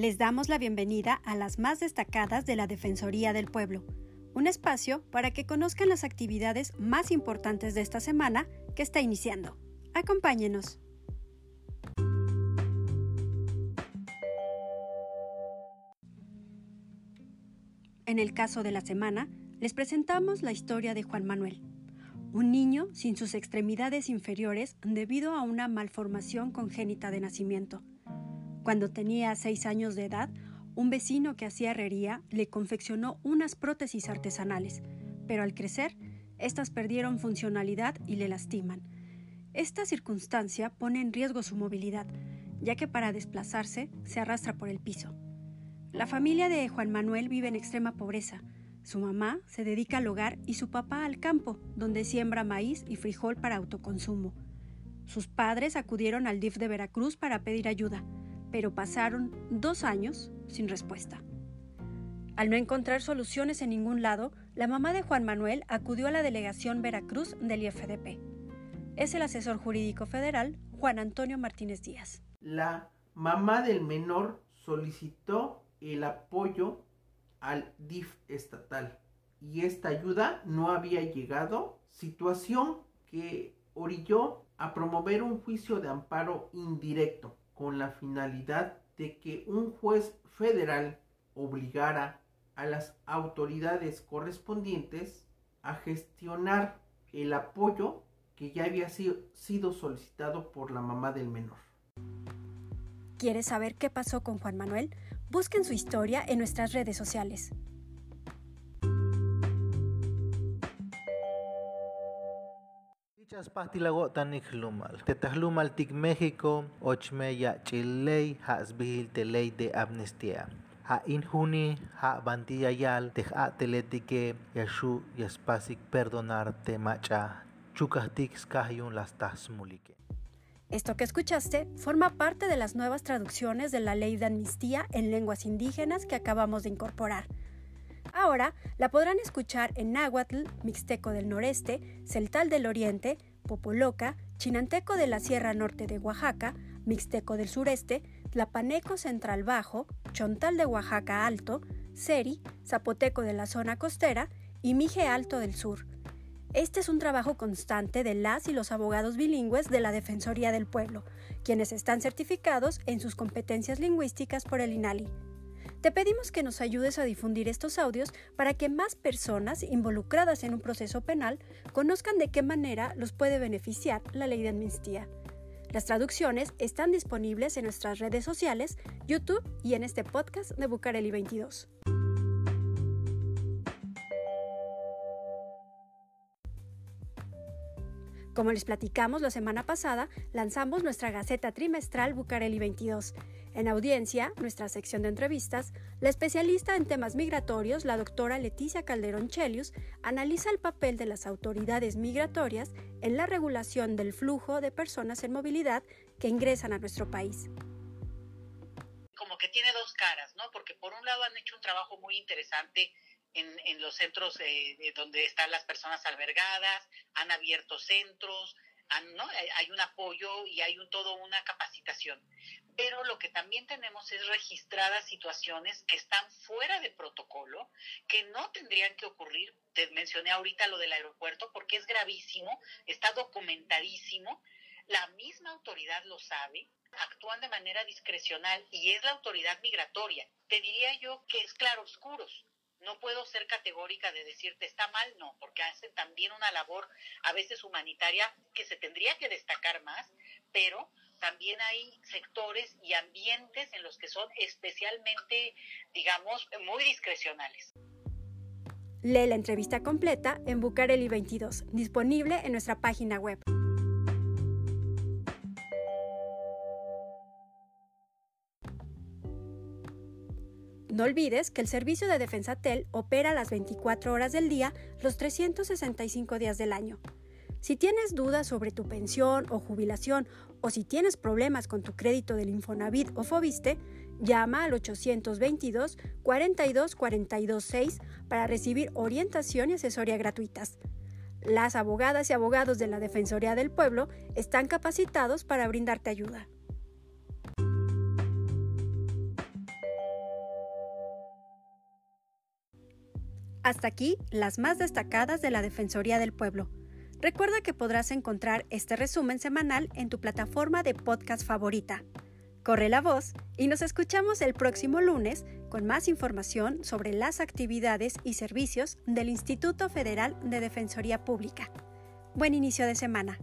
Les damos la bienvenida a las más destacadas de la Defensoría del Pueblo, un espacio para que conozcan las actividades más importantes de esta semana que está iniciando. Acompáñenos. En el caso de la semana, les presentamos la historia de Juan Manuel, un niño sin sus extremidades inferiores debido a una malformación congénita de nacimiento. Cuando tenía seis años de edad, un vecino que hacía herrería le confeccionó unas prótesis artesanales, pero al crecer, estas perdieron funcionalidad y le lastiman. Esta circunstancia pone en riesgo su movilidad, ya que para desplazarse se arrastra por el piso. La familia de Juan Manuel vive en extrema pobreza. Su mamá se dedica al hogar y su papá al campo, donde siembra maíz y frijol para autoconsumo. Sus padres acudieron al DIF de Veracruz para pedir ayuda, pero pasaron dos años sin respuesta. Al no encontrar soluciones en ningún lado, la mamá de Juan Manuel acudió a la delegación Veracruz del IFDP. Es el asesor jurídico federal Juan Antonio Martínez Díaz. La mamá del menor solicitó el apoyo al DIF estatal y esta ayuda no había llegado, situación que orilló a promover un juicio de amparo indirecto con la finalidad de que un juez federal obligara a las autoridades correspondientes a gestionar el apoyo que ya había sido solicitado por la mamá del menor. ¿Quieres saber qué pasó con Juan Manuel? Busquen su historia en nuestras redes sociales. Paspastilago tanik lumal. Tetahlumal tik México, ochmeya chilei, hasbihil telei de amnistía. Ha injuni, ha bantiyayal, teja teletike, yashu yaspasik perdonar te macha, chukahtik skahyun las tasmulike. Esto que escuchaste forma parte de las nuevas traducciones de la ley de amnistía en lenguas indígenas que acabamos de incorporar. Ahora la podrán escuchar en náhuatl, mixteco del noreste, celtal del oriente, popoloca, chinanteco de la Sierra Norte de Oaxaca, mixteco del sureste, tlapaneco central bajo, chontal de Oaxaca alto, seri, zapoteco de la zona costera y mije alto del sur. Este es un trabajo constante de las y los abogados bilingües de la Defensoría del Pueblo, quienes están certificados en sus competencias lingüísticas por el INALI. Te pedimos que nos ayudes a difundir estos audios para que más personas involucradas en un proceso penal conozcan de qué manera los puede beneficiar la ley de amnistía. Las traducciones están disponibles en nuestras redes sociales, YouTube y en este podcast de Bucareli 22. Como les platicamos la semana pasada, lanzamos nuestra Gaceta trimestral Bucareli 22. En audiencia, nuestra sección de entrevistas, la especialista en temas migratorios, la doctora Leticia Calderón Chelius, analiza el papel de las autoridades migratorias en la regulación del flujo de personas en movilidad que ingresan a nuestro país como que tiene dos caras, ¿no? Porque por un lado han hecho un trabajo muy interesante en, los centros eh, donde están las personas albergadas, han abierto centros, ¿no? hay un apoyo y hay un, todo una capacitación. Pero lo que también tenemos es registradas situaciones que están fuera de protocolo, que no tendrían que ocurrir. Te mencioné ahorita lo del aeropuerto porque es gravísimo, está documentadísimo. La misma autoridad lo sabe, actúan de manera discrecional y es la autoridad migratoria. Te diría yo que es claro oscuros no puedo ser categórica de decirte está mal, no, porque hacen también una labor a veces humanitaria que se tendría que destacar más, pero también hay sectores y ambientes en los que son especialmente, digamos, muy discrecionales. Lee la entrevista completa en Bucareli 22, disponible en nuestra página web. No olvides que el servicio de Defensa Tel opera las 24 horas del día, los 365 días del año. Si tienes dudas sobre tu pensión o jubilación o si tienes problemas con tu crédito del Infonavit o Fobiste, llama al 822 42 42 6 para recibir orientación y asesoría gratuitas. Las abogadas y abogados de la Defensoría del Pueblo están capacitados para brindarte ayuda. Hasta aquí las más destacadas de la Defensoría del Pueblo. Recuerda que podrás encontrar este resumen semanal en tu plataforma de podcast favorita. Corre la voz y nos escuchamos el próximo lunes con más información sobre las actividades y servicios del Instituto Federal de Defensoría Pública. Buen inicio de semana.